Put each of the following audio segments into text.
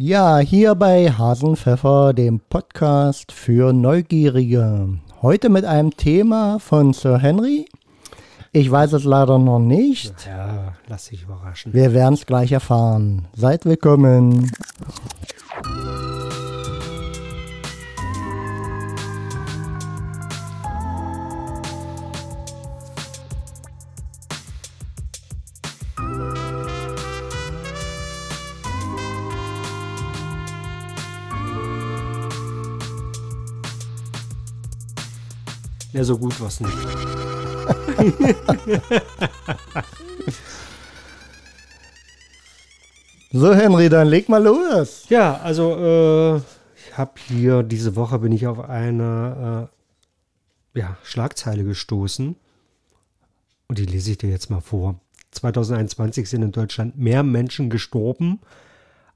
Ja, hier bei Hasenpfeffer, dem Podcast für Neugierige. Heute mit einem Thema von Sir Henry. Ich weiß es leider noch nicht. Ja, lass dich überraschen. Wir werden es gleich erfahren. Seid willkommen. Ja, so gut was nicht. So, Henry, dann leg mal los. Ja, also äh, ich habe hier diese Woche bin ich auf eine äh, ja, Schlagzeile gestoßen und die lese ich dir jetzt mal vor. 2021 sind in Deutschland mehr Menschen gestorben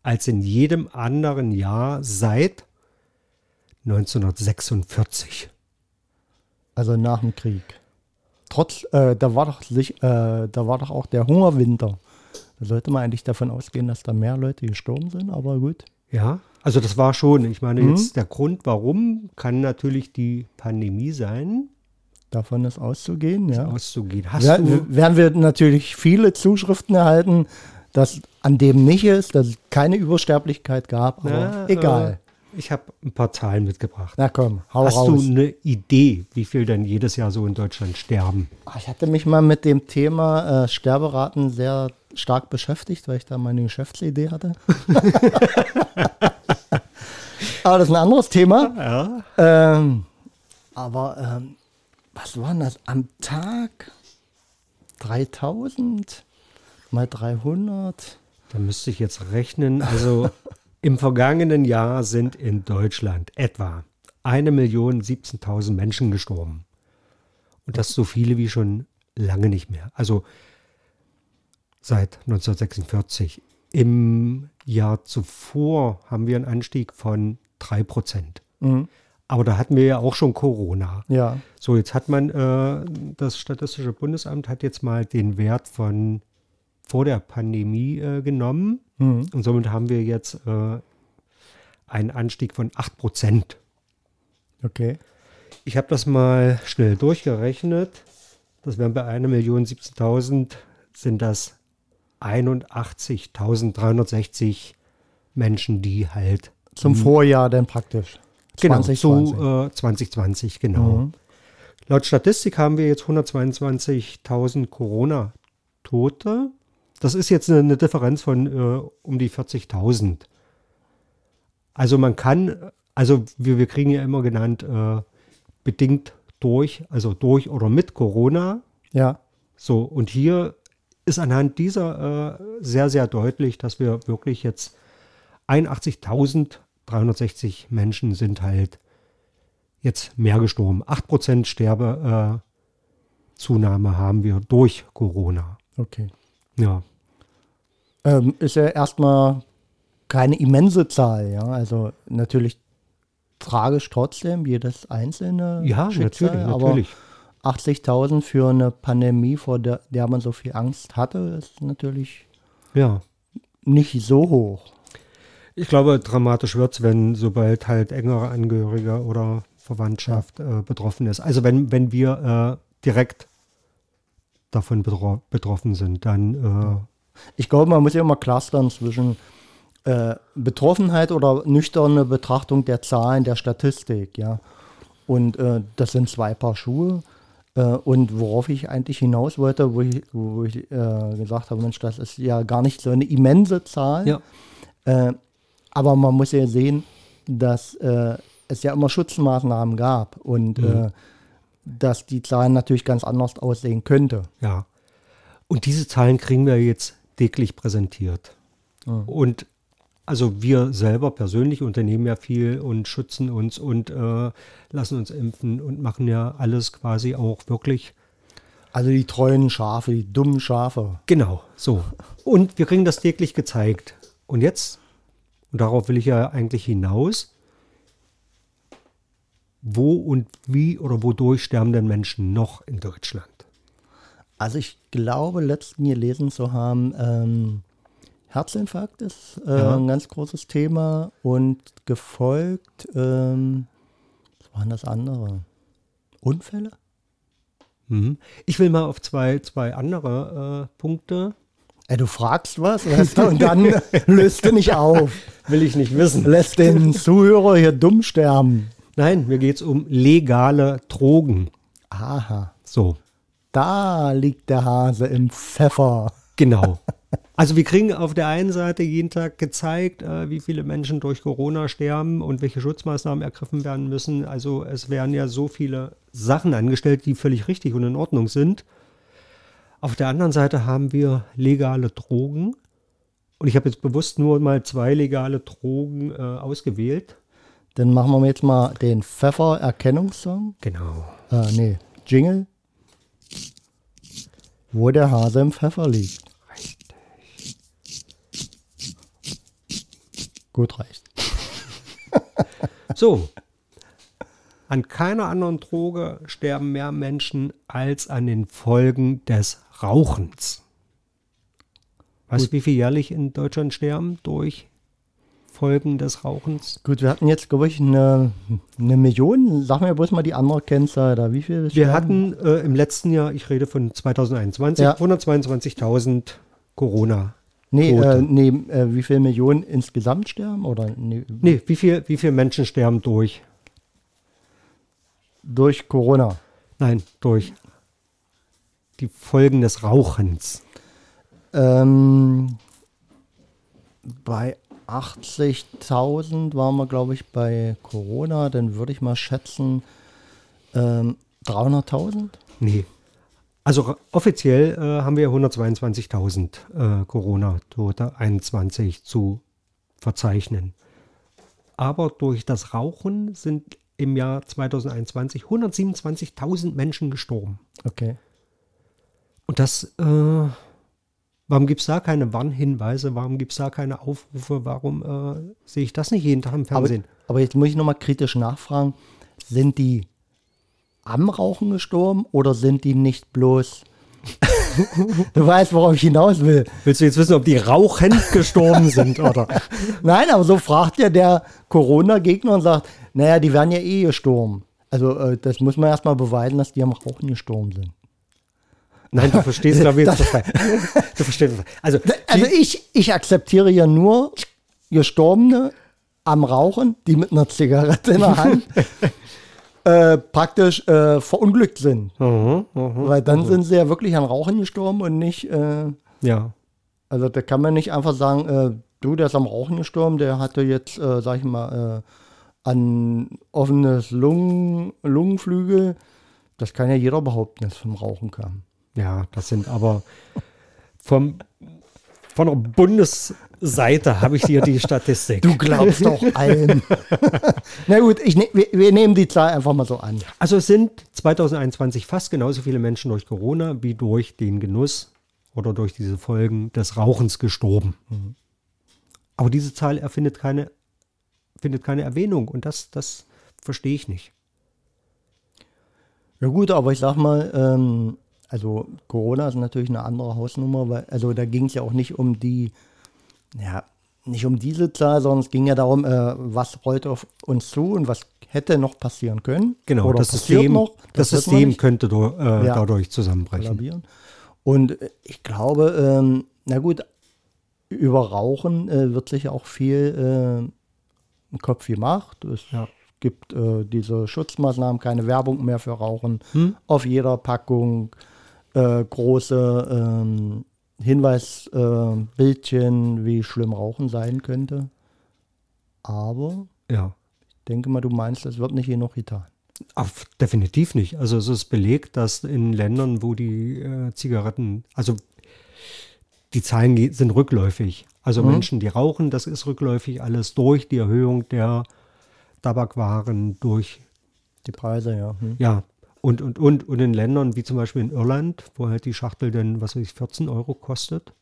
als in jedem anderen Jahr seit 1946. Also nach dem Krieg. Trotz, äh, da war doch sich, äh, da war doch auch der Hungerwinter. Da sollte man eigentlich davon ausgehen, dass da mehr Leute gestorben sind, aber gut. Ja, also das war schon. Ich meine, Mhm. jetzt der Grund, warum, kann natürlich die Pandemie sein, Davon ist auszugehen, ja. auszugehen. Hast Ja, du? werden wir natürlich viele Zuschriften erhalten, dass an dem nicht ist, dass es keine Übersterblichkeit gab, aber Na, egal. Ich habe ein paar Zahlen mitgebracht. Na komm, hau Hast raus. du eine Idee, wie viel denn jedes Jahr so in Deutschland sterben? Ah, Ich hatte mich mal mit dem Thema äh, Sterberaten sehr stark beschäftigt, weil ich da meine Geschäftsidee hatte. aber das ist ein anderes Thema. Ja. Ähm, aber ähm, was war denn das? Am Tag 3000 mal 300? Da müsste ich jetzt rechnen. Also im vergangenen Jahr sind in Deutschland etwa 1.017.000 Menschen gestorben. Und das so viele wie schon lange nicht mehr. Also seit 1946. Im Jahr zuvor haben wir einen Anstieg von 3 Prozent. Mhm. Aber da hatten wir ja auch schon Corona. Ja, So, jetzt hat man, äh, das Statistische Bundesamt hat jetzt mal den Wert von vor der Pandemie äh, genommen. Mhm. Und somit haben wir jetzt äh, einen Anstieg von 8 Prozent. okay. Ich habe das mal schnell durchgerechnet. Das wären bei 1.017.000 sind das 81.360 Menschen, die halt Zum Vorjahr dann praktisch. Genau, 2020. so äh, 2020, genau. Mhm. Laut Statistik haben wir jetzt 122.000 Corona-Tote. Das ist jetzt eine, eine Differenz von äh, um die 40.000. Also man kann, also wir, wir kriegen ja immer genannt, äh, bedingt durch, also durch oder mit Corona. Ja, So, und hier ist anhand dieser äh, sehr, sehr deutlich, dass wir wirklich jetzt 81.360 Menschen sind halt jetzt mehr gestorben. 8% Sterbezunahme äh, haben wir durch Corona. okay. Ja, Ähm, ist ja erstmal keine immense Zahl, ja. Also natürlich tragisch trotzdem, jedes einzelne ja Schicksal, natürlich, aber natürlich. 80.000 für eine Pandemie, vor der, der man so viel Angst hatte, ist natürlich Ja. nicht so hoch. Ich glaube, dramatisch wird es, wenn sobald halt engere Angehörige oder Verwandtschaft äh, betroffen ist. Also wenn, wenn wir äh, direkt davon betro betroffen sind, dann äh, Ich glaube, man muss ja immer clustern zwischen äh, Betroffenheit oder nüchterne Betrachtung der Zahlen, der Statistik, ja. Und äh, das sind zwei Paar Schuhe. Äh, und worauf ich eigentlich hinaus wollte, wo ich, wo ich äh, gesagt habe, Mensch, das ist ja gar nicht so eine immense Zahl. ja. Äh, aber man muss ja sehen, dass äh, es ja immer Schutzmaßnahmen gab und äh, dass die Zahlen natürlich ganz anders aussehen könnte. Ja. Und diese Zahlen kriegen wir jetzt täglich präsentiert. Und also wir selber persönlich unternehmen ja viel und schützen uns und äh, lassen uns impfen und machen ja alles quasi auch wirklich Also die treuen Schafe, die dummen Schafe. genau so. Und wir kriegen das täglich gezeigt. Und jetzt, und darauf will ich ja eigentlich hinaus, wo und wie oder wodurch sterben denn Menschen noch in Deutschland? Also ich glaube, letzten gelesen zu haben, ähm, Herzinfarkt ist äh, Ja. ein ganz großes Thema und gefolgt, ähm, was waren das andere? Unfälle? Mhm. Ich will mal auf zwei, zwei andere äh, Punkte. Ey, du fragst was weißt du, und dann löst du nicht auf. Will ich nicht wissen. Lässt den Zuhörer hier dumm sterben. Nein, mir geht es um legale Drogen. Aha, So, da liegt der Hase im Pfeffer. genau. Also wir kriegen auf der einen Seite jeden Tag gezeigt, äh, wie viele Menschen durch Corona sterben und welche Schutzmaßnahmen ergriffen werden müssen. Also es werden ja so viele Sachen angestellt, die völlig richtig und in Ordnung sind. Auf der anderen Seite haben wir legale Drogen. Und ich habe jetzt bewusst nur mal zwei legale Drogen äh, ausgewählt. Dann machen wir jetzt mal den Pfeffer-Erkennungssong. Genau. Äh, nee, Jingle. Wo der Hase im Pfeffer liegt. Gut reicht. So. An keiner anderen Droge sterben mehr Menschen als an den Folgen des Rauchens. Weißt du, wie viel jährlich in Deutschland sterben durch Folgen des Rauchens? Gut, wir hatten jetzt, glaube ich, eine, eine Million. Sag mir bloß mal die andere Kennzahl da. Wie viel? Wir hatten äh, im letzten Jahr, ich rede von 2021, Ja. 122.000 Corona. Nee, äh, nee äh, wie viele Millionen insgesamt sterben? Oder nee, Nee, wie viel, wie viele Menschen sterben durch? durch Corona? Nein, durch die Folgen des Rauchens. Ähm, bei 80.000 waren wir, glaube ich, bei Corona. Dann würde ich mal schätzen ähm, 300.000. Nee. Also offiziell äh, haben wir 122.000 äh, Corona-Tote 21 zu verzeichnen. Aber durch das Rauchen sind im Jahr 2021 127.000 Menschen gestorben. Okay. Und das, äh, warum gibt es da keine Warnhinweise? Warum gibt es da keine Aufrufe? Warum äh, sehe ich das nicht jeden Tag im Aber, Fernsehen? aber jetzt muss ich nochmal kritisch nachfragen. Sind die am Rauchen gestorben oder sind die nicht bloß... du weißt, worauf ich hinaus will. Willst du jetzt wissen, ob die rauchend gestorben sind, oder? Nein, aber so fragt ja der Corona-Gegner und sagt, naja, die werden ja eh gestorben. Also äh, das muss man erstmal beweisen, dass die am Rauchen gestorben sind. Nein, du verstehst, glaube ich, jetzt. Du verstehst das falsch. Also, Also ich, ich akzeptiere ja nur Gestorbene am Rauchen, die mit einer Zigarette in der Hand äh, praktisch äh, verunglückt sind. Mhm, mhm. Weil dann sind sie ja wirklich an Rauchen gestorben und nicht, äh, Ja, also da kann man nicht einfach sagen, äh, du, der ist am Rauchen gestorben, der hatte jetzt, äh, sag ich mal, äh, an offenes Lungen, Lungenflügel. Das kann ja jeder behaupten, dass es vom Rauchen kam. Ja, das sind aber vom, von der Bundesseite habe ich hier die Statistik. Du glaubst doch allen. Na gut, ich, ne, wir, wir nehmen die Zahl einfach mal so an. Also es sind 2021 fast genauso viele Menschen durch Corona wie durch den Genuss oder durch diese Folgen des Rauchens gestorben. Aber diese Zahl erfindet keine, findet keine Erwähnung und das, das verstehe ich nicht. Ja gut, aber ich sag mal, ähm, also Corona ist natürlich eine andere Hausnummer, weil also da ging es ja auch nicht um die, ja, nicht um diese Zahl, sondern es ging ja darum, äh, was rollt auf uns zu und was hätte noch passieren können. Genau, Oder das System, noch, das wir System könnte do, äh, Ja. dadurch zusammenbrechen. kollabieren. Und äh, ich glaube, ähm, na gut, über Rauchen äh, wird sich auch viel äh, im Kopf gemacht. Es Ja. gibt äh, diese Schutzmaßnahmen, keine Werbung mehr für Rauchen. Hm? Auf jeder Packung äh, große ähm, Hinweisbildchen, äh, wie schlimm Rauchen sein könnte. Aber Ja. ich denke mal, du meinst, es wird nicht genug getan. Auf, definitiv nicht. Also es ist belegt, dass in Ländern, wo die äh, Zigaretten, also die Zahlen sind rückläufig. Also Menschen, die rauchen, das ist rückläufig alles durch die Erhöhung der Tabakwaren, durch, Die Preise, ja. Hm. ja, und, und, und, und in Ländern wie zum Beispiel in Irland, wo halt die Schachtel dann, was weiß ich, 14 Euro kostet.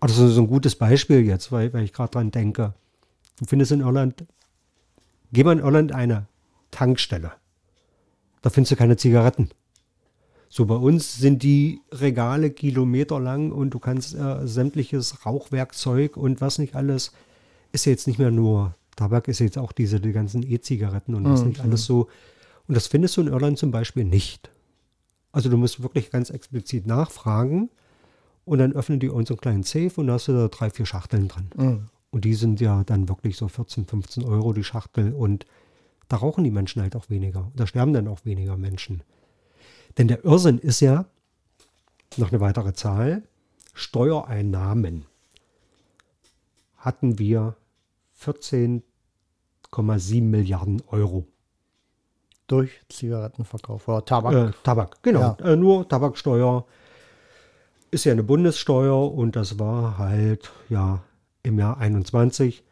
Also so ein gutes Beispiel jetzt, weil, weil ich gerade dran denke. Du findest in Irland, geh mal in Irland eine Tankstelle. Da findest du keine Zigaretten. So bei uns sind die Regale kilometerlang und du kannst äh, sämtliches Rauchwerkzeug und was nicht alles, ist jetzt nicht mehr nur Tabak, ist jetzt auch diese die ganzen E-Zigaretten und was Mhm. nicht alles so. Und das findest du in Irland zum Beispiel nicht. Also du musst wirklich ganz explizit nachfragen und dann öffnen die uns so einen kleinen Safe und da hast du da drei, vier Schachteln drin. Mhm. Und die sind ja dann wirklich so 14, 15 Euro die Schachtel. Und da rauchen die Menschen halt auch weniger. Da sterben dann auch weniger Menschen. Denn der Irrsinn ist ja, noch eine weitere Zahl, Steuereinnahmen hatten wir 14,7 Milliarden Euro. Durch Zigarettenverkauf oder Tabak. Äh, Tabak, genau. Ja. Äh, nur Tabaksteuer ist ja eine Bundessteuer und das war halt ja im Jahr 21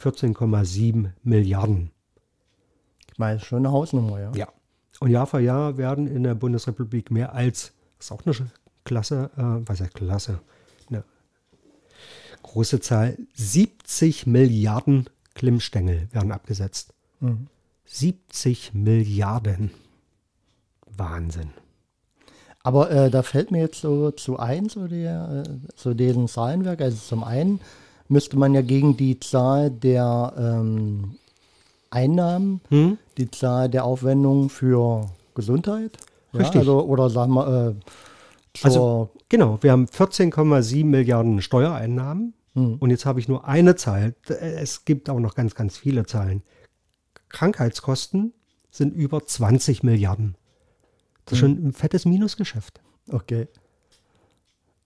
14,7 Milliarden. Ich meine, schon eine Hausnummer, ja. Ja. Und Jahr für Jahr werden in der Bundesrepublik mehr als, das ist auch eine Klasse, äh, was heißt Klasse, eine große Zahl, 70 Milliarden Klimmstängel werden abgesetzt. Mhm. 70 Milliarden. Wahnsinn. Aber äh, da fällt mir jetzt so zu ein, so, der, äh, so diesen Zahlenwerk. Also zum einen müsste man ja gegen die Zahl der ähm, Einnahmen, Hm? die Zahl der Aufwendungen für Gesundheit, ja, Richtig. also, oder sagen wir, äh, Also, genau, wir haben 14,7 Milliarden Steuereinnahmen. Hm. Und jetzt habe ich nur eine Zahl. Es gibt auch noch ganz, ganz viele Zahlen. Krankheitskosten sind über 20 Milliarden. Das ist schon ein fettes Minusgeschäft. okay.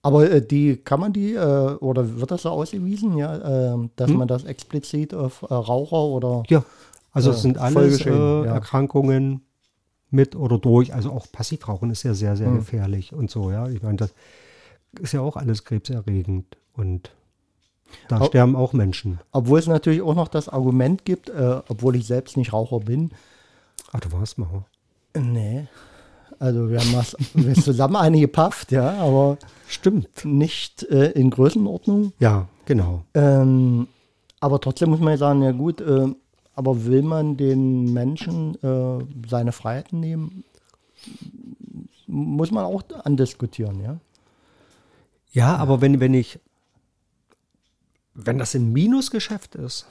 Aber äh, die kann man die, äh, oder wird das so ausgewiesen, ja, äh, dass Hm? man das explizit auf äh, Raucher oder Ja, also es sind alles äh, ja. Erkrankungen mit oder durch. Also auch Passivrauchen ist ja sehr, sehr Hm. gefährlich und so. Ja, ich meine, das ist ja auch alles krebserregend und da Au- sterben auch Menschen. Obwohl es natürlich auch noch das Argument gibt, äh, obwohl ich selbst nicht Raucher bin. Ach, du warst mal. Nee. Also wir haben was, wir zusammen eine gepafft, ja, aber Stimmt. nicht äh, in Größenordnung. Ja, genau. Ähm, aber trotzdem muss man ja sagen, ja gut, äh, aber will man den Menschen äh, seine Freiheiten nehmen, muss man auch andiskutieren, ja. Ja, aber wenn, wenn ich, wenn das ein Minusgeschäft ist,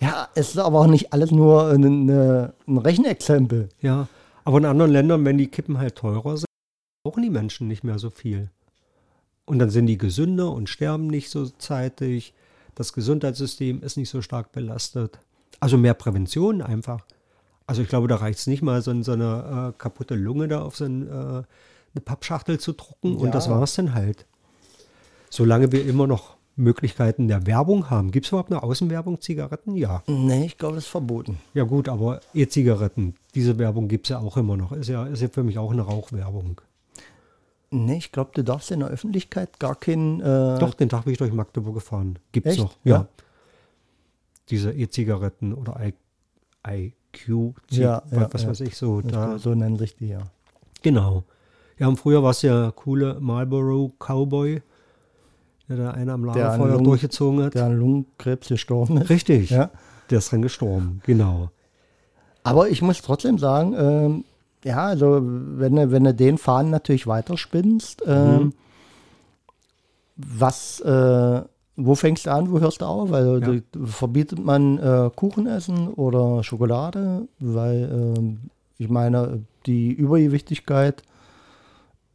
Ja, es ist aber auch nicht alles nur ein, eine, ein Rechenexempel. ja, aber in anderen Ländern, wenn die Kippen halt teurer sind, brauchen die Menschen nicht mehr so viel. Und dann sind die gesünder und sterben nicht so zeitig. Das Gesundheitssystem ist nicht so stark belastet. Also mehr Prävention einfach. Also ich glaube, da reicht es nicht mal, so, so eine äh, kaputte Lunge da auf so ein, äh, eine Pappschachtel zu drucken und Ja. das war es dann halt. Solange wir immer noch Möglichkeiten der Werbung haben. Gibt es überhaupt eine Außenwerbung Zigaretten? Ja. Nee, ich glaube, das ist verboten. Ja gut, aber E-Zigaretten, diese Werbung gibt es ja auch immer noch. Ist ja, ist ja für mich auch eine Rauchwerbung. Nee, ich glaube, du darfst in der Öffentlichkeit gar keinen. Äh, Doch, den Tag bin ich durch Magdeburg gefahren. Gibt's Echt? noch. Ja. Ja. Diese E-Zigaretten oder I, IQ, Ja, ja, was weiß ich so. Da, so nennen sich die ja. genau. Ja, und früher war es ja coole Marlboro Cowboy, der da einer am Lagerfeuer Lungen- durchgezogen hat. Der an Lungenkrebs gestorben ist. Richtig. Ja. Der ist dran gestorben, genau. Aber ich muss trotzdem sagen, ähm, ja, also wenn du, wenn du den Faden natürlich weiterspinnst, ähm, Mhm. was, äh, wo fängst du an, wo hörst du auf? Also Ja. verbietet man äh, Kuchen essen oder Schokolade, weil ähm, ich meine, die Übergewichtigkeit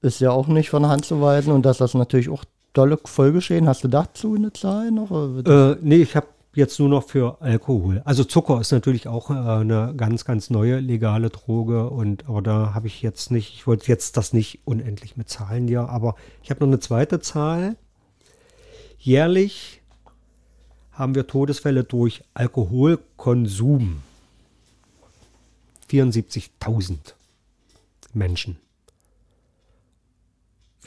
ist ja auch nicht von der Hand zu weisen und dass das natürlich auch dolle Folgeschäden. Hast du dazu eine Zahl noch? Äh, nee, ich habe jetzt nur noch für Alkohol. Also Zucker ist natürlich auch äh, eine ganz, ganz neue legale Droge und aber da habe ich jetzt nicht, ich wollte jetzt das nicht unendlich mit Zahlen hier, aber ich habe noch eine zweite Zahl. Jährlich haben wir Todesfälle durch Alkoholkonsum. 74.000 Menschen.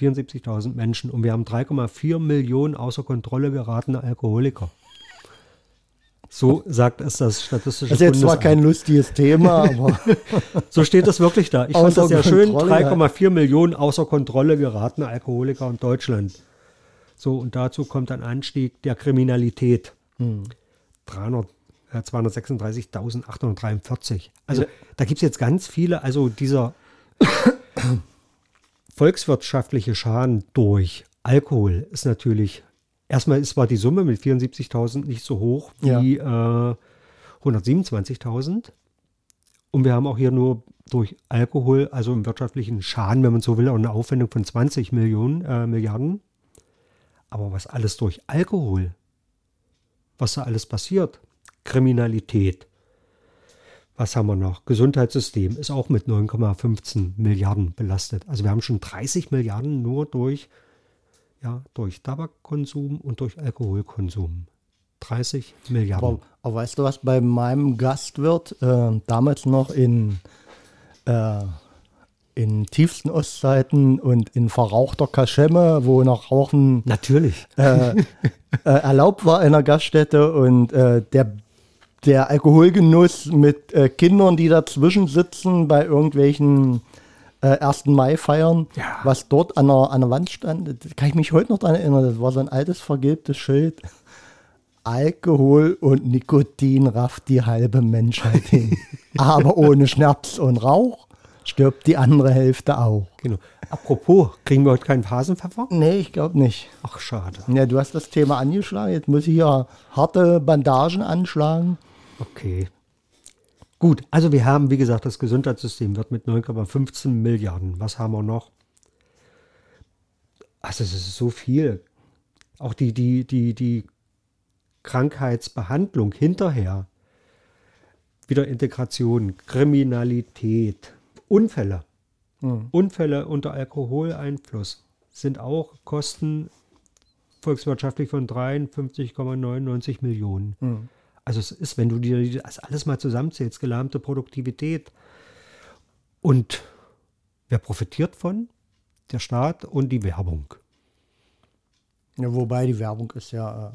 74.000 Menschen und wir haben 3,4 Millionen außer Kontrolle geratene Alkoholiker. So sagt es das Statistische Das ist jetzt zwar Bundesamt. kein lustiges Thema, aber So steht es wirklich da. Ich fand das ja schön. Kontrolle, ja. 3,4 Millionen außer Kontrolle geratene Alkoholiker in Deutschland. So, und dazu kommt ein Anstieg der Kriminalität. Hm. 300, äh, 236.843. Also da gibt es jetzt ganz viele, also dieser volkswirtschaftliche Schaden durch Alkohol ist natürlich, erstmal ist war die Summe mit 74.000 nicht so hoch wie äh, 127.000. Und wir haben auch hier nur durch Alkohol, also im wirtschaftlichen Schaden, wenn man so will, auch eine Aufwendung von 20 Millionen, äh, Milliarden. Aber was alles durch Alkohol, was da alles passiert, Kriminalität, was haben wir noch? Gesundheitssystem ist auch mit 9,15 Milliarden belastet. Also wir haben schon 30 Milliarden nur durch, ja, durch Tabakkonsum und durch Alkoholkonsum. 30 Milliarden. Aber, aber weißt du was, bei meinem Gastwirt, äh, damals noch in, äh, in tiefsten Ostzeiten und in verrauchter Kaschemme, wo noch Rauchen Natürlich. äh, äh, erlaubt war in der Gaststätte und äh, der, der Alkoholgenuss mit äh, Kindern, die dazwischen sitzen bei irgendwelchen äh, 1. Mai-Feiern, Ja. was dort an der, an der Wand stand, kann ich mich heute noch daran erinnern, das war so ein altes vergilbtes Schild. Alkohol und Nikotin rafft die halbe Menschheit hin. Aber ohne Schnaps und Rauch stirbt die andere Hälfte auch. Genau. Apropos, kriegen wir heute keinen Hasenpfeffer? Nee, ich glaube nicht. Ach, schade. Ja, du hast das Thema angeschlagen. Jetzt muss ich hier harte Bandagen anschlagen. Okay. Gut, also wir haben, wie gesagt, das Gesundheitssystem wird mit 9,15 Milliarden. Was haben wir noch? Also es ist so viel. Auch die, die, die, die Krankheitsbehandlung hinterher. Wieder Integration, Kriminalität, Unfälle. Unfälle unter Alkoholeinfluss sind auch Kosten volkswirtschaftlich von 53,99 Millionen. Also es ist, wenn du dir das alles mal zusammenzählst, gelahmte Produktivität. Und wer profitiert von? Der Staat und die Werbung. Ja, wobei die Werbung ist ja äh,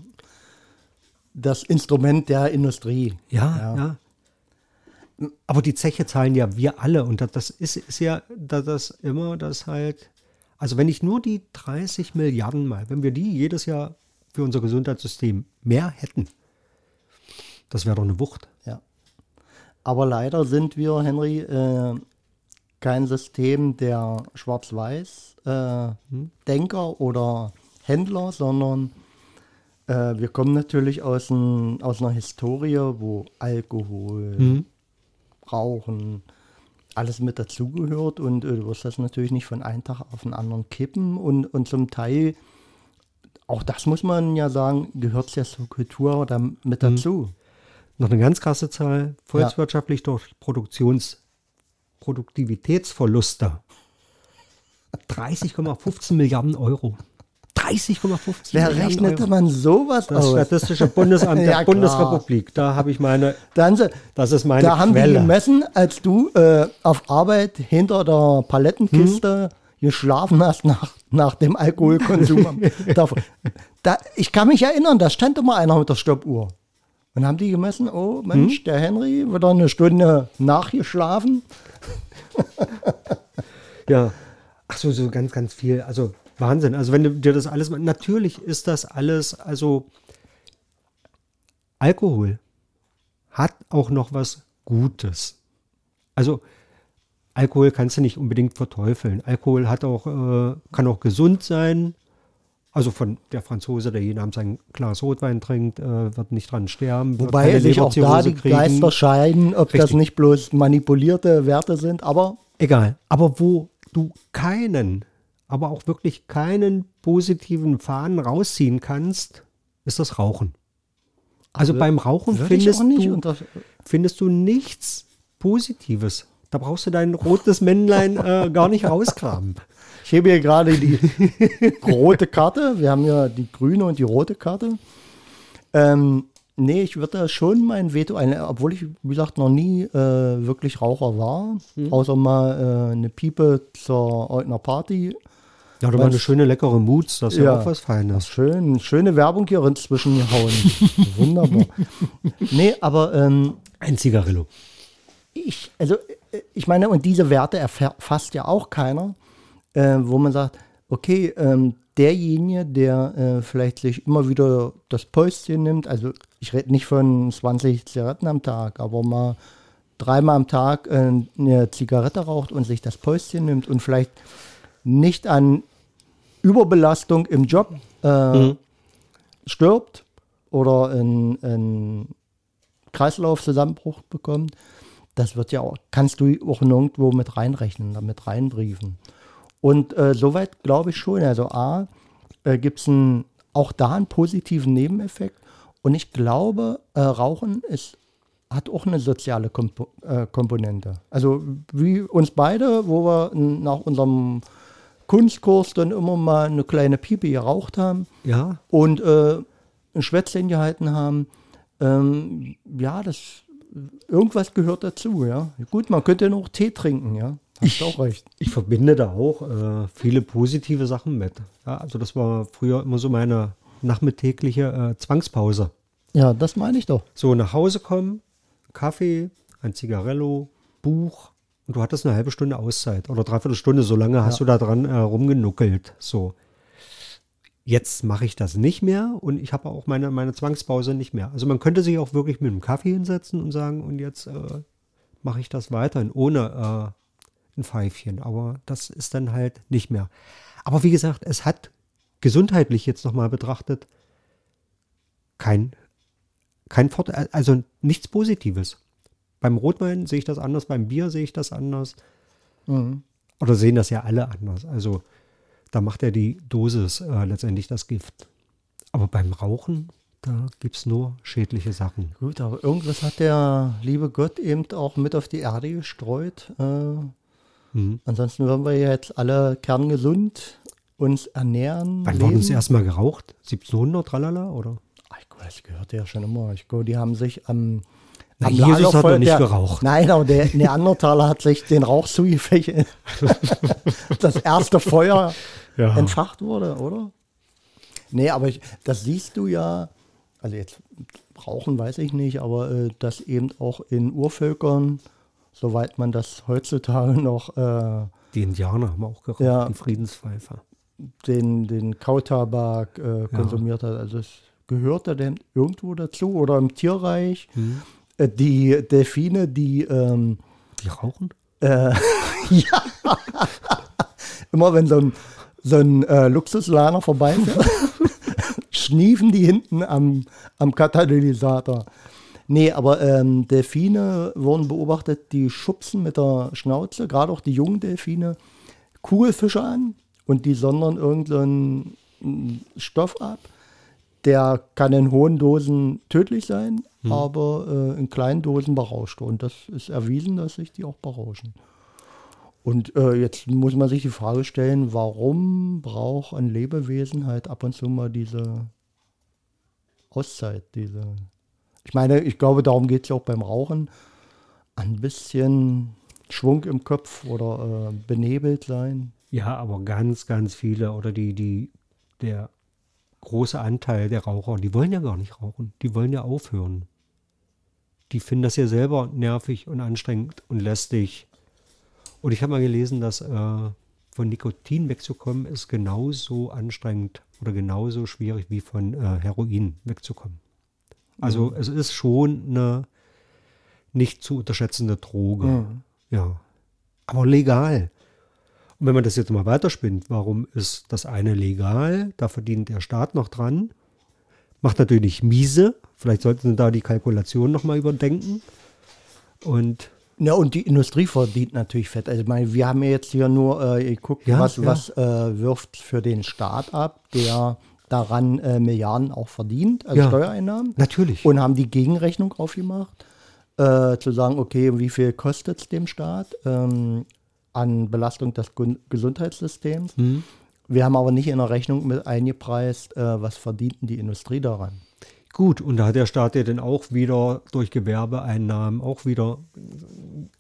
das Instrument der Industrie. Ja, ja. Aber die Zeche zahlen ja wir alle. Und das- ist, ist ja das immer das halt. Also wenn ich nur die 30 Milliarden mal, wenn wir die jedes Jahr für unser Gesundheitssystem mehr hätten, das wäre doch eine Wucht. Ja. Aber leider sind wir, Henry, äh, kein System der Schwarz-Weiß-Denker oder Händler, sondern äh, wir kommen natürlich aus, ein, aus einer Historie, wo Alkohol, Rauchen, alles mit dazugehört und äh, du wirst das natürlich nicht von einem Tag auf den anderen kippen und, und zum Teil, auch das muss man ja sagen, gehört ja zur Kultur da mit dazu. Noch eine ganz krasse Zahl, volkswirtschaftlich durch Produktions Produktivitätsverluste 30,15 Milliarden Euro. 30,15 Wer Milliarden rechnete Euro. man sowas Das aus? Statistische Bundesamt Ja, der. Bundesrepublik. Da habe ich meine, Da haben, sie, das ist meine da haben die Quelle. gemessen, als du äh, auf Arbeit hinter der Palettenkiste Hm? geschlafen hast nach, nach dem Alkoholkonsum. da, ich kann mich erinnern, da stand immer einer mit der Stoppuhr. Und haben die gemessen, oh Hm? Mensch, der Henry wird eine Stunde nachgeschlafen. Ja. Ach so, so ganz, ganz viel. Also Wahnsinn. Also wenn du dir das alles natürlich ist das alles, also Alkohol hat auch noch was Gutes. Also Alkohol kannst du nicht unbedingt verteufeln. Alkohol hat auch, äh, kann auch gesund sein. Also von der Franzose, der jeden Abend sein Glas Rotwein trinkt, äh, wird nicht dran sterben. Wobei sich auch da die kriegen. Geister scheiden, ob das Richtig. nicht bloß manipulierte Werte sind, aber Egal. Aber wo du keinen, aber auch wirklich keinen positiven Faden rausziehen kannst, ist das Rauchen. Also beim Rauchen würde ich findest du, findest du nichts Positives. Da brauchst du dein rotes Männlein äh, gar nicht rausgraben. Ich hebe hier gerade die rote Karte. Wir haben ja die grüne und die rote Karte. Ähm, nee, ich würde schon mein Veto ein, obwohl ich, wie gesagt, noch nie äh, wirklich Raucher war. Außer mal äh, eine Piepe zur irgendeiner Party. Ja, oder mal eine schöne leckere Moods, das ist ja, Ja. auch was Feines. Schön, schöne Werbung hier inzwischen gehauen. Wunderbar. Nee, aber ähm, Ein Zigarillo. ich, also äh, ich meine, und diese Werte erfasst ja auch keiner, äh, wo man sagt, okay, ähm, derjenige, der äh, vielleicht sich immer wieder das Päuschen nimmt, also ich rede nicht von 20 Zigaretten am Tag, aber mal dreimal am Tag äh, eine Zigarette raucht und sich das Päuschen nimmt und vielleicht nicht an Überbelastung im Job äh, stirbt oder einen Kreislaufzusammenbruch bekommt, das wird ja auch, kannst du auch nirgendwo mit reinrechnen, damit reinbriefen. Und äh, soweit glaube ich schon. Also A, äh, gibt es auch da einen positiven Nebeneffekt. Und ich glaube, äh, Rauchen ist, hat auch eine soziale Kompo äh, Komponente. Also wie uns beide, wo wir nach unserem Kunstkurs dann immer mal eine kleine Piepe geraucht haben Ja, und äh, ein Schwätzchen gehalten haben. Ähm, ja, das irgendwas gehört dazu, ja. Gut, man könnte noch Tee trinken, ja. Hast auch recht. ich verbinde da auch äh, viele positive Sachen mit. Ja, also das war früher immer so meine nachmittägliche äh, Zwangspause. Ja, das meine ich doch. So nach Hause kommen, Kaffee, ein Zigarello, Buch und du hattest eine halbe Stunde Auszeit oder dreiviertel Stunde, so lange hast du da dran äh, rumgenuckelt. So. Jetzt mache ich das nicht mehr und ich habe auch meine, meine Zwangspause nicht mehr. Also man könnte sich auch wirklich mit einem Kaffee hinsetzen und sagen, und jetzt äh, mache ich das weiterhin ohne äh, ein Pfeifchen. Aber das ist dann halt nicht mehr. Aber wie gesagt, es hat gesundheitlich jetzt nochmal betrachtet kein, kein Vorteil, also nichts Positives. Beim Rotwein sehe ich das anders, beim Bier sehe ich das anders. Mhm. Oder sehen das ja alle anders. Also da macht ja die Dosis äh, letztendlich das Gift. Aber beim Rauchen, da gibt es nur schädliche Sachen. Gut, aber irgendwas hat der liebe Gott eben auch mit auf die Erde gestreut. Äh, Mhm. ansonsten würden wir jetzt alle kerngesund uns ernähren. Wann leben. wurden sie erstmal geraucht? 1700, tralala, oder? Ach, gut, das gehörte ja schon immer. Ich glaube, die haben sich am. Na, am Jesus hat doch nicht der, geraucht. Nein, aber der Neandertaler hat sich den Rauch zugefächert. das erste Feuer Ja. entfacht wurde, oder? Nee, aber ich, das siehst du ja, also jetzt Rauchen weiß ich nicht, aber äh, dass eben auch in Urvölkern, soweit man das heutzutage noch äh, Die Indianer haben auch geraucht, Ja. die Friedenspfeifer. den, den Kautabak äh, konsumiert hat. Also es gehörte denn irgendwo dazu oder im Tierreich. Mhm. Äh, die Delfine, die ähm, Die rauchen? äh, ja, immer wenn so ein, so ein äh, Luxuslaner vorbeifährt, schniefen die hinten am, am Katalysator. Nee, aber ähm, Delfine wurden beobachtet, die schubsen mit der Schnauze, gerade auch die jungen Delfine, Kugelfische an und die sondern irgendeinen mm, Stoff ab. Der kann in hohen Dosen tödlich sein, aber äh, in kleinen Dosen berauscht. Und das ist erwiesen, dass sich die auch berauschen. Und äh, jetzt muss man sich die Frage stellen, warum braucht ein Lebewesen halt ab und zu mal diese Auszeit, diese. Ich meine, ich glaube, darum geht es ja auch beim Rauchen. Ein bisschen Schwung im Kopf oder äh, benebelt sein. Ja, aber ganz, ganz viele oder die, die, der große Anteil der Raucher, die wollen ja gar nicht rauchen. Die wollen ja aufhören. Die finden das ja selber nervig und anstrengend und lästig. Und ich habe mal gelesen, dass äh, von Nikotin wegzukommen ist genauso anstrengend oder genauso schwierig wie von äh, Heroin wegzukommen. Also es ist schon eine nicht zu unterschätzende Droge. Ja. Aber legal. Und wenn man das jetzt mal weiterspinnt, warum ist das eine legal? Da verdient der Staat noch dran. Macht natürlich miese. Vielleicht sollten sie da die Kalkulation nochmal überdenken. Und Ja, und die Industrie verdient natürlich fett. Also, ich meine, wir haben ja jetzt hier nur äh, geguckt, Ja, was, ja. was äh, wirft für den Staat ab, der daran äh, Milliarden auch verdient, als Ja. Steuereinnahmen. natürlich. Und haben die Gegenrechnung aufgemacht, äh, zu sagen, okay, wie viel kostet es dem Staat ähm, an Belastung des Gun- Gesundheitssystems? Hm. Wir haben aber nicht in der Rechnung mit eingepreist, äh, was verdient denn die Industrie daran. Gut, und da hat der Staat ja dann auch wieder durch Gewerbeeinnahmen auch wieder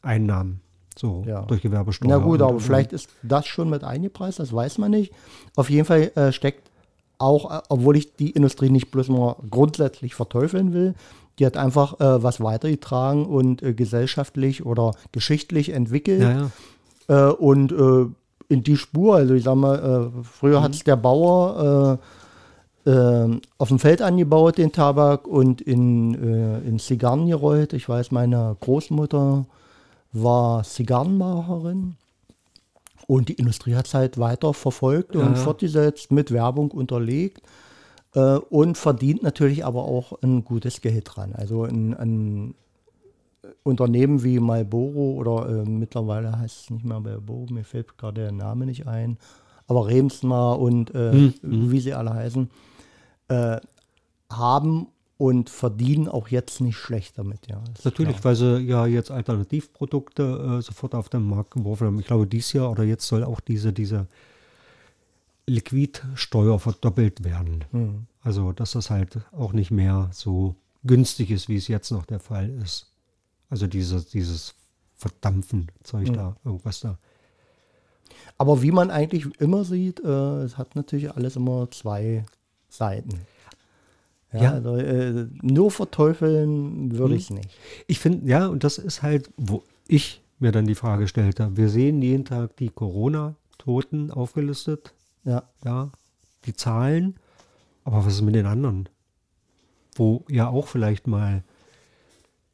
Einnahmen. So, Ja. durch Gewerbesteuer. Na gut, aber und- vielleicht ist das schon mit eingepreist, das weiß man nicht. Auf jeden Fall äh, steckt auch, äh, obwohl ich die Industrie nicht bloß mal grundsätzlich verteufeln will, die hat einfach äh, was weitergetragen und äh, gesellschaftlich oder geschichtlich entwickelt. Ja, ja. Äh, und äh, in die Spur, also ich sag mal, äh, früher hat es der Bauer äh, äh, auf dem Feld angebaut, den Tabak, und in, in Zigarren gerollt. Ich weiß, meine Großmutter war Zigarrenmacherin. Und die Industrie hat es halt weiter verfolgt und Ja. fortgesetzt, mit Werbung unterlegt äh, und verdient natürlich aber auch ein gutes Geld dran. Also ein, ein Unternehmen wie Marlboro oder äh, mittlerweile heißt es nicht mehr Marlboro, mir fällt gerade der Name nicht ein, aber Remsmar und äh, wie sie alle heißen, äh, haben und verdienen auch jetzt nicht schlecht damit. Ja. Natürlich, weil sie ja jetzt Alternativprodukte äh, sofort auf den Markt geworfen haben. Ich glaube, dieses Jahr oder jetzt soll auch diese, diese Liquidsteuer verdoppelt werden. Hm. Also, dass das halt auch nicht mehr so günstig ist, wie es jetzt noch der Fall ist. Also dieses, dieses Verdampfen Zeug da, irgendwas da. Aber wie man eigentlich immer sieht, äh, es hat natürlich alles immer zwei Seiten. Ja, Ja. Also, äh, nur verteufeln würde ich es nicht. Ich finde, ja, und das ist halt, wo ich mir dann die Frage stellte. Wir sehen jeden Tag die Corona-Toten aufgelistet, Ja. ja, die Zahlen. Aber was ist mit den anderen? Wo ja auch vielleicht mal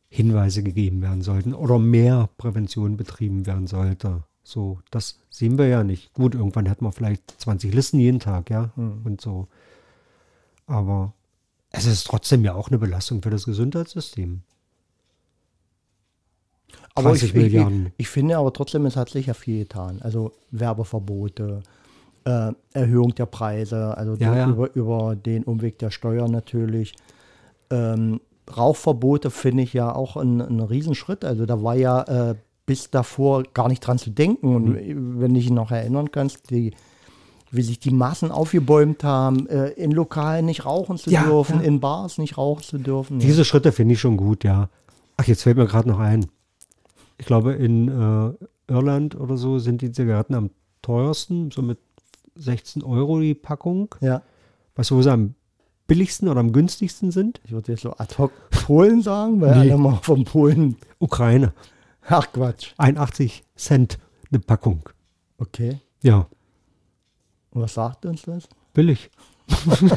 Hinweise gegeben werden sollten oder mehr Prävention betrieben werden sollte. So, das sehen wir ja nicht. Gut, irgendwann hat man vielleicht 20 Listen jeden Tag, ja, und so. Aber es ist trotzdem ja auch eine Belastung für das Gesundheitssystem. Aber 30 ich, ich, ich, finde aber trotzdem, es hat sich ja viel getan. Also Werbeverbote, äh, Erhöhung der Preise, also Ja, ja. Über, über den Umweg der Steuer natürlich. Ähm, Rauchverbote finde ich ja auch ein, ein Riesenschritt. Also da war ja äh, bis davor gar nicht dran zu denken. Und Mhm. wenn du dich noch erinnern kannst, die, wie sich die Massen aufgebäumt haben, äh, in Lokalen nicht rauchen zu Ja, dürfen, ja. in Bars nicht rauchen zu dürfen. ja. Diese Schritte finde ich schon gut, ja. Ach, jetzt fällt mir gerade noch ein. Ich glaube, in äh, Irland oder so sind die Zigaretten am teuersten, so mit 16 Euro die Packung. ja. Weißt du, wo sie am billigsten oder am günstigsten sind? Ich würde jetzt so ad hoc Polen sagen, weil Nee. alle mal von Polen. Ukraine. Ach Quatsch. 81 Cent eine Packung. Okay. Ja, Und was sagt uns das? billig.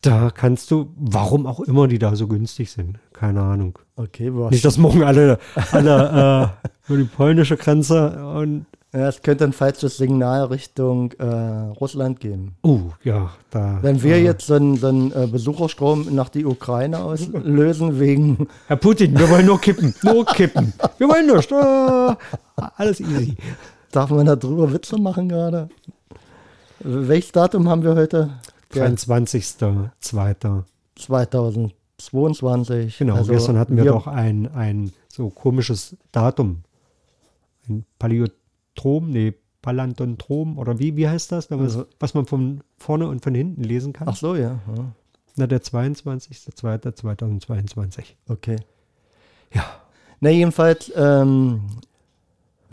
da kannst du, warum auch immer die da so günstig sind, keine Ahnung. Okay, was? Nicht, dass morgen alle, alle äh, über die polnische Grenze und ja, es könnte ein falsches Signal Richtung äh, Russland geben. Oh, ja, da. Wenn wir äh, jetzt so einen, so einen äh, Besucherstrom nach die Ukraine auslösen wegen, Herr Putin, wir wollen nur kippen. Nur kippen. Wir wollen nicht. Äh, alles easy. Darf man da drüber Witze machen gerade? Welches Datum haben wir heute? Der 23.02. 2022. Genau, Also gestern hatten wir, doch ein, ein so komisches Datum. Ein Paläotrom, nee, Palantontrom oder wie, wie heißt das? Man, Also- was man von vorne und von hinten lesen kann. Ach so, ja. ja. Na, der 22.02.2022. Okay. Ja. Na, jedenfalls ähm,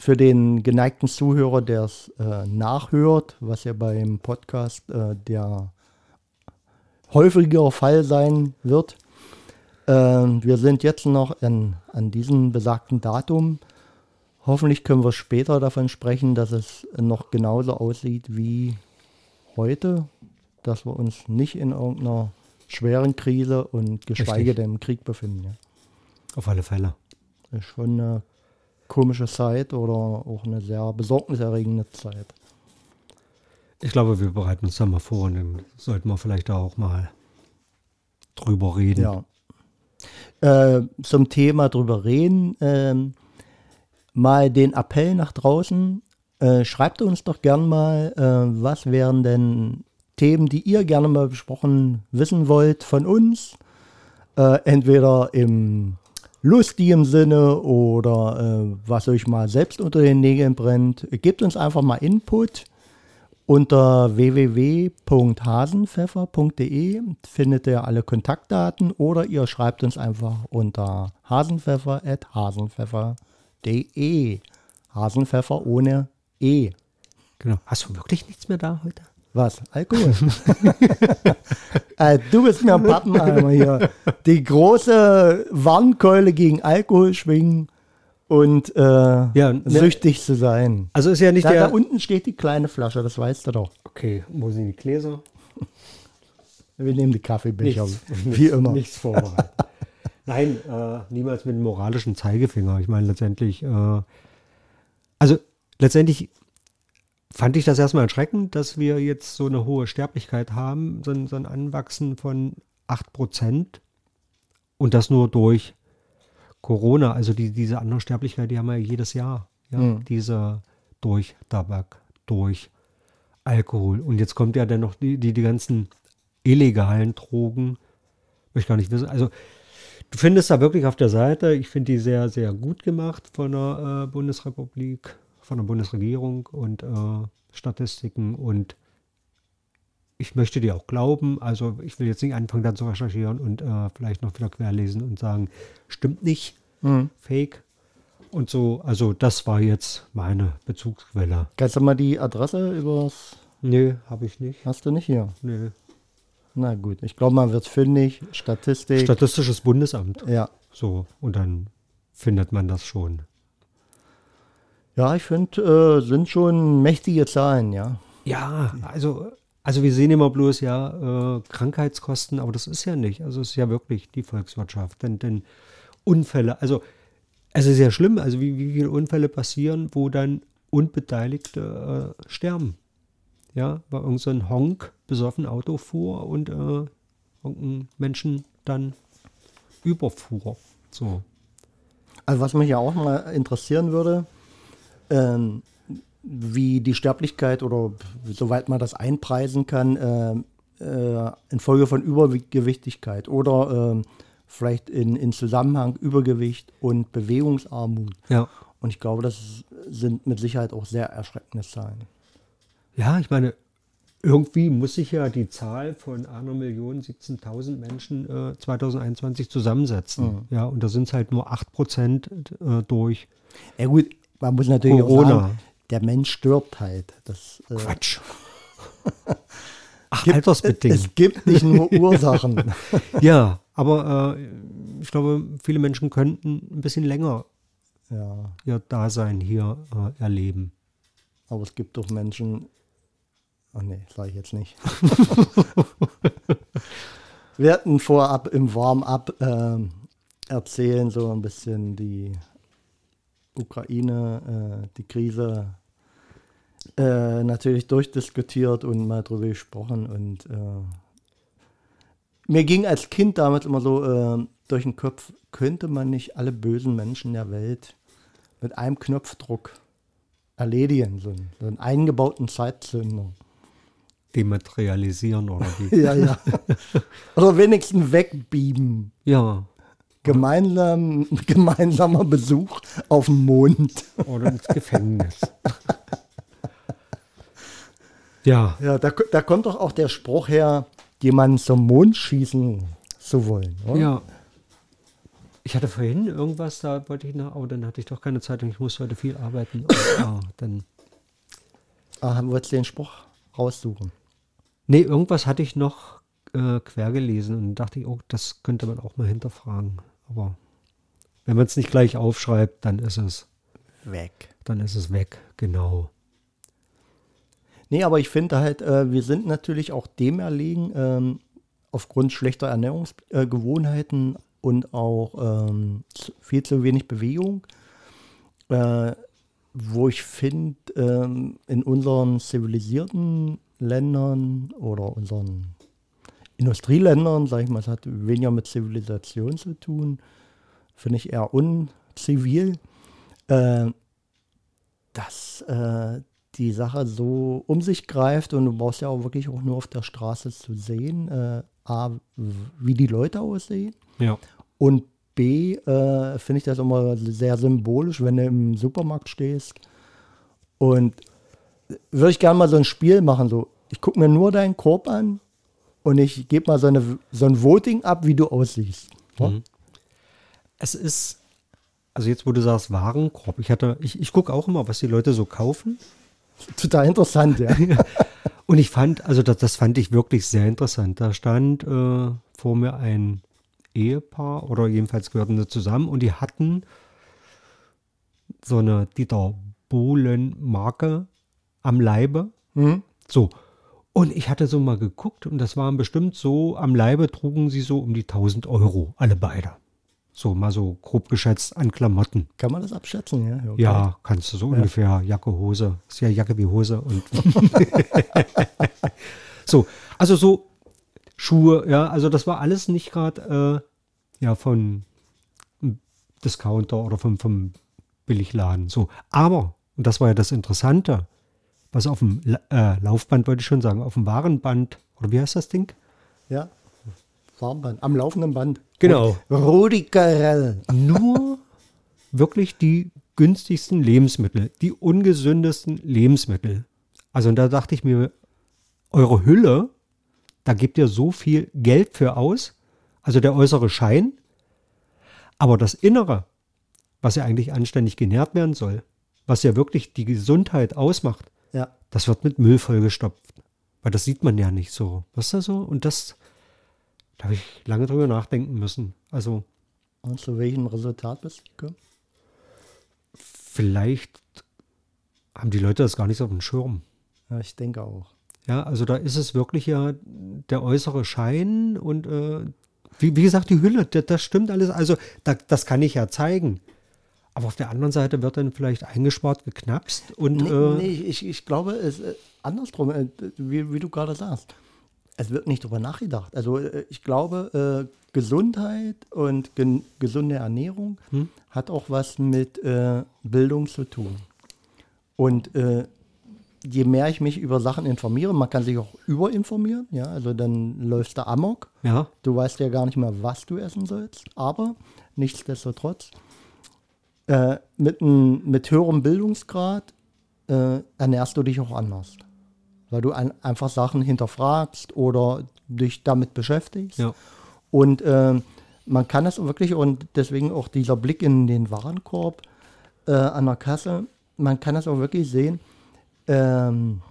für den geneigten Zuhörer, der es äh, nachhört, was ja beim Podcast äh, der häufiger Fall sein wird. Ähm, wir sind jetzt noch an, an diesem besagten Datum. Hoffentlich können wir später davon sprechen, dass es noch genauso aussieht wie heute, dass wir uns nicht in irgendeiner schweren Krise und geschweige Richtig. denn im Krieg befinden. Ja. Auf alle Fälle. Ist schon eine komische Zeit oder auch eine sehr besorgniserregende Zeit. Ich glaube, wir bereiten uns da mal vor und dann sollten wir vielleicht auch mal drüber reden. Ja. Äh, zum Thema drüber reden, ähm, mal den Appell nach draußen. Äh, schreibt uns doch gern mal, äh, was wären denn Themen, die ihr gerne mal besprochen wissen wollt von uns. Äh, entweder im lustigen Sinne oder äh, was euch mal selbst unter den Nägeln brennt. Gebt uns einfach mal Input. Unter www.hasenpfeffer.de findet ihr alle Kontaktdaten oder ihr schreibt uns einfach unter hasenpfeffer.hasenpfeffer.de. Hasenpfeffer ohne E. Genau. Hast du wirklich nichts mehr da heute? Was? Alkohol? äh, du bist mir ein Pappenheimer hier. Die große Warnkeule gegen Alkohol schwingen und äh, Ja, ne- süchtig zu sein. Also ist ja nicht Da, der. da unten steht die kleine Flasche, das weißt du doch. okay, wo sind die Gläser? Wir nehmen die Kaffeebecher, Nichts, wie immer. Nichts vorbereitet. Nein, äh, niemals mit dem moralischen Zeigefinger. Ich meine, letztendlich äh, Also letztendlich fand ich das erstmal erschreckend, dass wir jetzt so eine hohe Sterblichkeit haben, so ein, so ein Anwachsen von 8 Prozent und das nur durch Corona. Also die, diese andere Sterblichkeit, die haben wir jedes Jahr. Ja? Mhm. Diese durch Tabak, durch Alkohol. Und jetzt kommt ja dann noch die, die, die ganzen illegalen Drogen. Möchte ich gar nicht wissen. Also du findest da wirklich auf der Seite, ich finde die sehr, sehr gut gemacht von der äh, Bundesrepublik, von der Bundesregierung und äh, Statistiken und ich möchte dir auch glauben, also ich will jetzt nicht anfangen dann zu recherchieren und äh, vielleicht noch wieder querlesen und sagen, stimmt nicht, Mhm. fake und so. Also das war jetzt meine Bezugsquelle. Kannst du mal die Adresse übers. Nö, habe ich nicht. Hast du nicht hier? Nö. Na gut, ich glaube, man wird fündig. Statistik. Statistisches Bundesamt. ja. So, und dann findet man das schon. Ja, ich finde, äh, sind schon mächtige Zahlen, ja. Ja, also, also wir sehen immer bloß ja äh, Krankheitskosten, aber das ist ja nicht. Also es ist ja wirklich die Volkswirtschaft. Denn, denn Unfälle, also es ist ja schlimm, also wie, wie viele Unfälle passieren, wo dann Unbeteiligte äh, sterben. Ja, weil irgend so Honk besoffen Auto fuhr und äh, irgendein Menschen dann überfuhr. So. Also was mich ja auch mal interessieren würde, ähm, wie die Sterblichkeit oder soweit man das einpreisen kann, ähm, äh, infolge von Übergewichtigkeit oder ähm, vielleicht in, in Zusammenhang Übergewicht und Bewegungsarmut. Ja. Und ich glaube, das sind mit Sicherheit auch sehr erschreckende Zahlen. Ja, ich meine, irgendwie muss sich ja die Zahl von einer Million 17.000 Menschen äh, 2021 zusammensetzen. Ja, und da sind es halt nur 8 Prozent äh, durch Ja gut, man muss natürlich auch Corona. sagen, der Mensch stirbt halt. Das, äh, Quatsch. Ach, gibt- altersbedingt. Es gibt nicht nur Ursachen. Ja, aber äh, ich glaube, viele Menschen könnten ein bisschen länger ja, ihr Dasein hier äh, erleben. aber es gibt doch Menschen. Ach nee, sage ich jetzt nicht. Wir hatten vorab im Warm-up ähm, erzählen so ein bisschen die Ukraine, äh, die Krise äh, natürlich durchdiskutiert und mal drüber gesprochen. Und äh, mir ging als Kind damals immer so äh, durch den Kopf, könnte man nicht alle bösen Menschen der Welt mit einem Knopfdruck erledigen, so, einen- so einen eingebauten Zeitzünder. Dematerialisieren oder wie? Ja, ja. Oder wenigstens wegbieben. ja. Gemeinsam, gemeinsamer Besuch auf dem Mond. Oder ins Gefängnis. ja, Ja, da, da kommt doch auch der Spruch her, jemanden zum Mond schießen zu wollen. Oder? Ja. Ich hatte vorhin irgendwas, da wollte ich nach, aber dann hatte ich doch keine Zeit und ich muss heute viel arbeiten. Und, ah, dann, Ah, wolltest du den Spruch raussuchen? nee, irgendwas hatte ich noch äh, quer gelesen und dachte ich, oh, das könnte man auch mal hinterfragen. Aber wenn man es nicht gleich aufschreibt, dann ist es, Weg. dann ist es weg, genau. Nee, aber ich finde halt, äh, wir sind natürlich auch dem erlegen, ähm, aufgrund schlechter Ernährungsgewohnheiten und auch ähm, viel zu wenig Bewegung, äh, wo ich finde, ähm, in unseren zivilisierten Ländern oder unseren Industrieländern, sage ich mal, es hat weniger mit Zivilisation zu tun, finde ich eher unzivil, äh, dass äh, die Sache so um sich greift und du brauchst ja auch wirklich auch nur auf der Straße zu sehen, äh, A, wie die Leute aussehen. Ja. und B, äh, finde ich das immer sehr symbolisch, wenn du im Supermarkt stehst. Und würde ich gerne mal so ein Spiel machen, so ich gucke mir nur deinen Korb an und ich gebe mal so, eine, so ein Voting ab, wie du aussiehst. Mhm. Es ist, also jetzt, wo du sagst, Warenkorb, ich hatte, ich, ich gucke auch immer, was die Leute so kaufen. Total interessant, ja. Und ich fand, also das, das fand ich wirklich sehr interessant. Da stand äh, vor mir ein Ehepaar oder jedenfalls gehörten sie zusammen und die hatten so eine Dieter Bohlen-Marke am Leibe. Mhm. So. Und ich hatte so mal geguckt und das waren bestimmt so, am Leibe trugen sie so um die 1000 Euro, alle beide. So mal so grob geschätzt an Klamotten. Kann man das abschätzen, ja? Okay. Ja, kannst du so ungefähr Jacke, Hose. Ist ja Jacke wie Hose und so, also so Schuhe, ja, also das war alles nicht gerade äh, ja von Discounter oder vom, vom Billigladen. So, aber und das war ja das Interessante, was auf dem äh, Laufband wollte ich schon sagen, auf dem Warenband oder wie heißt das Ding? Ja. Warmband. Am laufenden Band. Genau. Rudi Carell. nur wirklich die günstigsten Lebensmittel, die ungesündesten Lebensmittel. Also und da dachte ich mir, eure Hülle, da gebt ihr so viel Geld für aus, also der äußere Schein, aber das Innere, was ja eigentlich anständig genährt werden soll, was ja wirklich die Gesundheit ausmacht, Ja. das wird mit Müll vollgestopft. Weil das sieht man ja nicht so. Was ist da so? Und das, da habe ich lange drüber nachdenken müssen. Also Und zu welchem Resultat bist du gekommen? vielleicht haben die Leute das gar nicht so auf dem Schirm. Ja, ich denke auch. Ja, also da ist es wirklich ja der äußere Schein und äh, wie, wie gesagt, die Hülle, das, das stimmt alles. Also da, das kann ich ja zeigen. Aber auf der anderen Seite wird dann vielleicht eingespart, geknapst und Nee, äh, nee ich, ich glaube, es äh, andersrum, äh, wie, wie du gerade sagst. Es wird nicht drüber nachgedacht. Also äh, ich glaube, äh, Gesundheit und gen gesunde Ernährung Hm? hat auch was mit äh, Bildung zu tun. Und je mehr ich mich über Sachen informiere, man kann sich auch überinformieren, ja, also dann läufst du amok. ja, Du weißt ja gar nicht mehr, was du essen sollst, aber nichtsdestotrotz, äh, mit, ein, mit höherem Bildungsgrad äh, ernährst du dich auch anders. Weil du ein, einfach Sachen hinterfragst oder dich damit beschäftigst. ja, Und äh, man kann das wirklich, und deswegen auch dieser Blick in den Warenkorb äh, an der Kasse, man kann das auch wirklich sehen, ähm,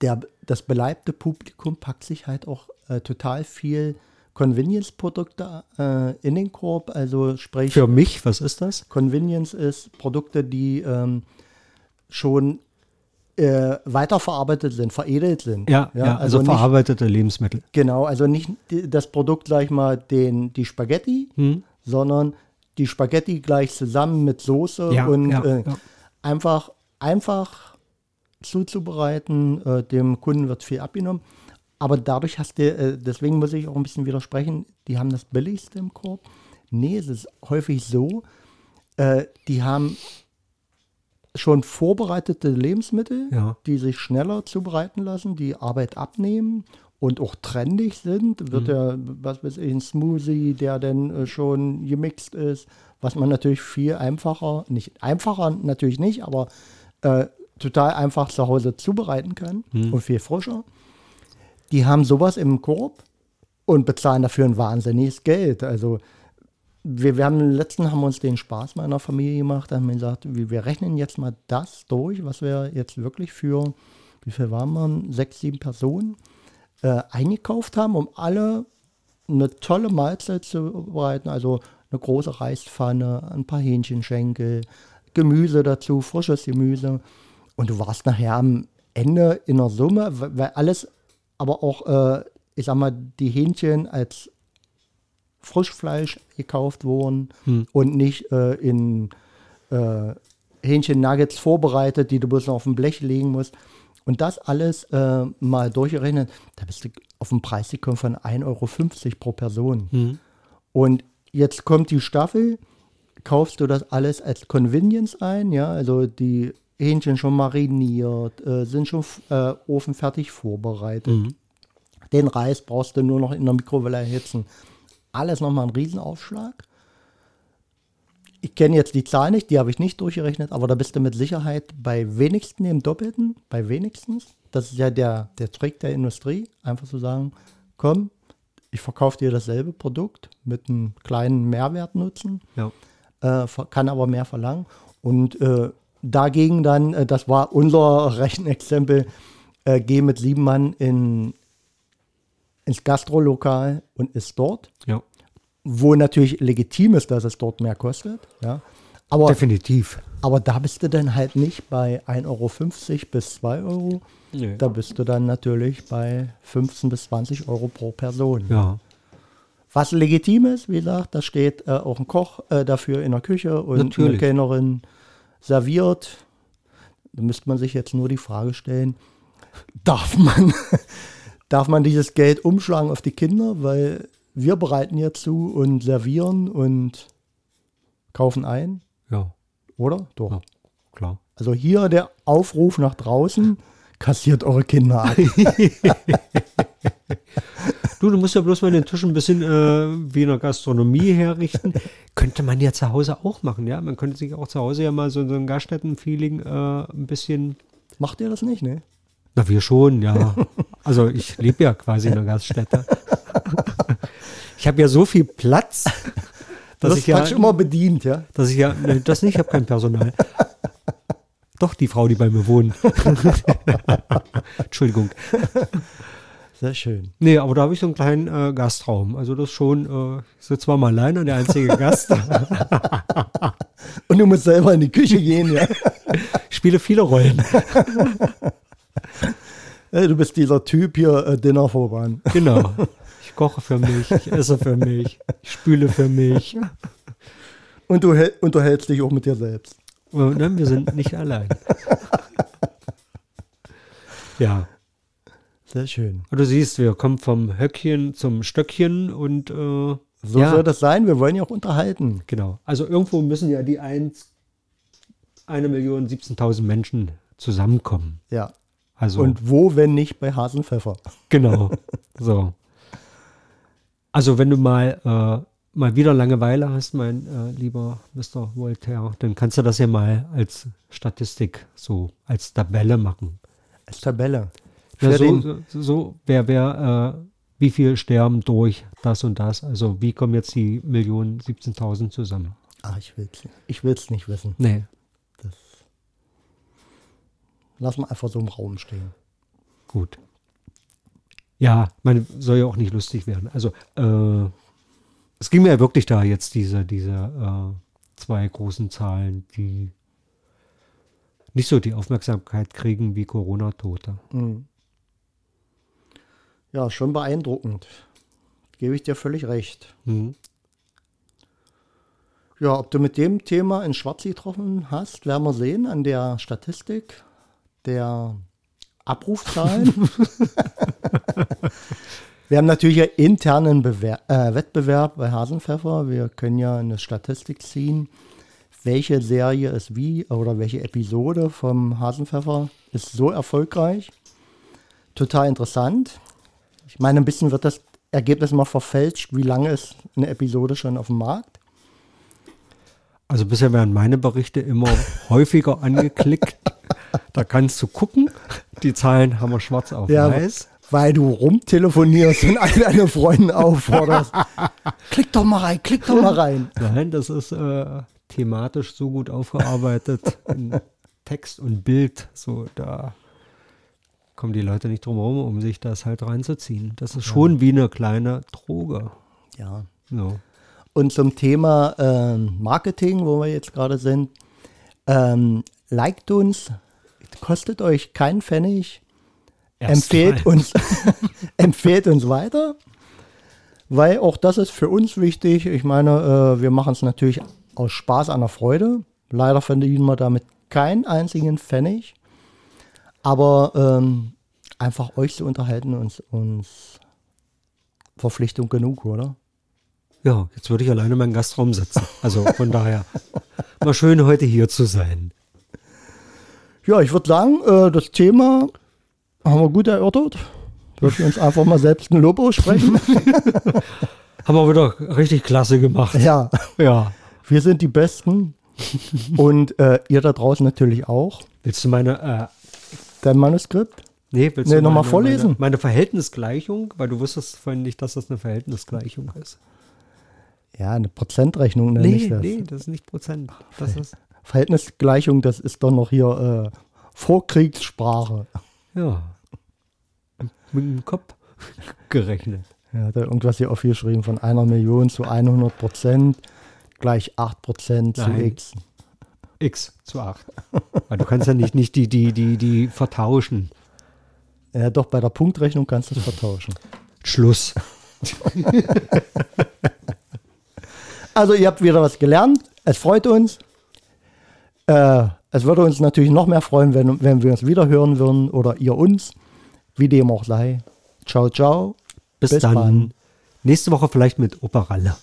der, das beleibte Publikum packt sich halt auch äh, total viel Convenience-Produkte äh, in den Korb. Also sprich, für mich, was ist das? Convenience ist Produkte, die ähm, schon äh, weiterverarbeitet sind, veredelt sind. Ja, ja, also, nicht, verarbeitete Lebensmittel. Genau, also nicht das Produkt, sag ich mal, den, die Spaghetti, Hm? sondern die Spaghetti gleich zusammen mit Soße Ja, und ja, äh, ja. einfach, einfach zuzubereiten. Äh, dem Kunden wird viel abgenommen. Aber dadurch hast du, äh, deswegen muss ich auch ein bisschen widersprechen, die haben das billigste im Korb. Nee, es ist häufig so, äh, die haben schon vorbereitete Lebensmittel, Ja. die sich schneller zubereiten lassen, die Arbeit abnehmen und auch trendig sind. Wird ja, was weiß ich, ein Smoothie, der dann äh, schon gemixt ist, was man natürlich viel einfacher, nicht einfacher natürlich nicht, aber äh, total einfach zu Hause zubereiten kann und viel frischer. Die haben sowas im Korb und bezahlen dafür ein wahnsinniges Geld. Also wir, wir haben im letzten haben uns den Spaß meiner Familie gemacht, haben gesagt, wir, wir rechnen jetzt mal das durch, was wir jetzt wirklich für, wie viel waren wir, sechs, sieben Personen äh, eingekauft haben, um alle eine tolle Mahlzeit zu bereiten. Also eine große Reispfanne, ein paar Hähnchenschenkel, Gemüse dazu, frisches Gemüse. Und du warst nachher am Ende in der Summe, weil alles, aber auch, äh, ich sag mal, die Hähnchen als Frischfleisch gekauft wurden und nicht äh, in äh, Hähnchen-Nuggets vorbereitet, die du bloß noch auf dem Blech legen musst. Und das alles äh, mal durchgerechnet, da bist du auf den Preis gekommen von 1,50 Euro pro Person. Und jetzt kommt die Staffel, kaufst du das alles als Convenience ein, ja, also die Hähnchen schon mariniert, äh, sind schon äh, ofenfertig vorbereitet. Den Reis brauchst du nur noch in der Mikrowelle erhitzen. Alles nochmal ein Riesenaufschlag. Ich kenne jetzt die Zahl nicht, die habe ich nicht durchgerechnet, aber da bist du mit Sicherheit bei wenigsten im Doppelten, bei wenigstens. Das ist ja der, der Trick der Industrie, einfach zu sagen, komm, ich verkaufe dir dasselbe Produkt mit einem kleinen Mehrwertnutzen, Ja. äh, kann aber mehr verlangen. Und äh, dagegen dann, äh, das war unser Rechenexempel, äh, geh mit sieben Mann in, ins Gastrolokal und ist dort, ja. wo natürlich legitim ist, dass es dort mehr kostet. Ja. Aber, Definitiv. aber da bist du dann halt nicht bei 1,50 Euro bis 2 Euro. Nee. Da bist du dann natürlich bei 15 bis 20 Euro pro Person. Ja. Was legitim ist, wie gesagt, da steht äh, auch ein Koch äh, dafür in der Küche und Natürlich. eine Kellnerin serviert. Da müsste man sich jetzt nur die Frage stellen, darf man, darf man dieses Geld umschlagen auf die Kinder, weil wir bereiten ja zu und servieren und kaufen ein, Ja, oder? Doch. Ja. klar. Also hier der Aufruf nach draußen, kassiert eure Kinder ab. Du, du musst ja bloß mal den Tisch ein bisschen äh, wie in der Gastronomie herrichten. könnte man ja zu Hause auch machen, ja. Man könnte sich auch zu Hause ja mal so, so ein Gaststätten-Feeling äh, ein bisschen. Macht ihr das nicht, ne? Na, wir schon, ja. Also ich lebe ja quasi in einer Gaststätte. Ich habe ja so viel Platz, dass Das ich ja, immer bedient, ja? dass ich ja, nee, das nicht, ich habe kein Personal. Doch, die Frau, die bei mir wohnt. Entschuldigung. Sehr schön. Nee, aber da habe ich so einen kleinen äh, Gastraum. Also das schon, äh, ich sitze mal alleine, der einzige Gast. Und du musst selber in die Küche gehen, ja? Ich spiele viele Rollen. Äh, Du bist dieser Typ hier, äh, Dinner voran. Genau. Ich koche für mich, ich esse für mich, ich spüle für mich. Und du unterhältst dich auch mit dir selbst. Und, ne, wir sind nicht allein. Ja, Sehr schön. du siehst, wir kommen vom Höckchen zum Stöckchen und äh, So ja, soll das sein. Wir wollen ja auch unterhalten. genau. Also irgendwo müssen ja die 1, 1 Million 17.000 Menschen zusammenkommen. Ja. Also Und wo, wenn nicht bei Hasenpfeffer? Genau. So. Also wenn du mal, äh, mal wieder Langeweile hast, mein äh, lieber Mr. Voltaire, dann kannst du das ja mal als Statistik, so als Tabelle machen. Als Tabelle. Ja, so, so, wer, wer, äh, wie viel sterben durch das und das? Also wie kommen jetzt die Millionen 17.000 zusammen? ach, ich will's, ich will's nicht wissen. Nee. Lass mal einfach so im Raum stehen. Gut. Ja, man soll ja auch nicht lustig werden. Also, äh, es ging mir ja wirklich da jetzt diese, diese äh, zwei großen Zahlen, die nicht so die Aufmerksamkeit kriegen wie Corona-Tote. Mhm. Ja, schon beeindruckend. Gebe ich dir völlig recht. Mhm. Ja, ob du mit dem Thema in Schwarz getroffen hast, werden wir sehen an der Statistik der Abrufzahlen. wir haben natürlich einen internen Bewer äh, Wettbewerb bei Hasenpfeffer. Wir können ja eine Statistik ziehen, welche Serie ist wie oder welche Episode vom Hasenpfeffer ist so erfolgreich. Total interessant. Ich meine, ein bisschen wird das Ergebnis mal verfälscht. Wie lange ist eine Episode schon auf dem Markt? Also bisher werden meine Berichte immer häufiger angeklickt. Da kannst du gucken. Die Zahlen haben wir schwarz auf Ja, weiß. weil du rumtelefonierst und all deine Freunde aufforderst. klick doch mal rein, klick doch mal rein. Nein, das ist äh, thematisch so gut aufgearbeitet in Text und Bild. So, da kommen die Leute nicht drum herum, um sich das halt reinzuziehen. Das ist schon wie eine kleine Droge. Ja. So. Und zum Thema ähm, Marketing, wo wir jetzt gerade sind, ähm, liked uns, kostet euch keinen Pfennig, empfehlt uns, empfehlt uns weiter, weil auch das ist für uns wichtig. Ich meine, äh, wir machen es natürlich aus Spaß an der Freude. Leider verdienen wir damit keinen einzigen Pfennig, aber ähm, einfach euch zu unterhalten uns, uns Verpflichtung genug, oder? Ja, jetzt würde ich alleine in meinen Gastraum sitzen. Also von daher, mal schön heute hier zu sein. Ja, ich würde sagen, äh, das Thema haben wir gut erörtert. Würde ich uns einfach mal selbst ein Lob aussprechen. Haben wir wieder richtig klasse gemacht. ja, Ja. wir sind die Besten. Und äh, ihr da draußen natürlich auch. Willst du meine, äh, Dein Manuskript? nee, willst Nee, du noch mal meine- vorlesen? Meine, meine Verhältnisgleichung, weil du wusstest vorhin nicht, dass das eine Verhältnisgleichung ist. Ja, eine Prozentrechnung nenne ich Nee, das. nee, das ist nicht Prozent. Das ist, Verhältnisgleichung, das ist doch noch hier äh, Vorkriegssprache. ja, mit dem Kopf gerechnet. Ja, hat er irgendwas hier aufgeschrieben von einer Million zu 100 Prozent gleich 8 Prozent zu. X. X zu 8. Weil du kannst ja nicht, nicht die, die, die, die vertauschen. Ja, doch, bei der Punktrechnung kannst du es vertauschen. Schluss. Also ihr habt wieder was gelernt. Es freut uns. Äh, es würde uns natürlich noch mehr freuen, wenn, wenn wir uns wieder hören würden oder ihr uns, wie dem auch sei. Ciao, ciao. Bis, Bis dann. dann. Nächste Woche vielleicht mit Operalle.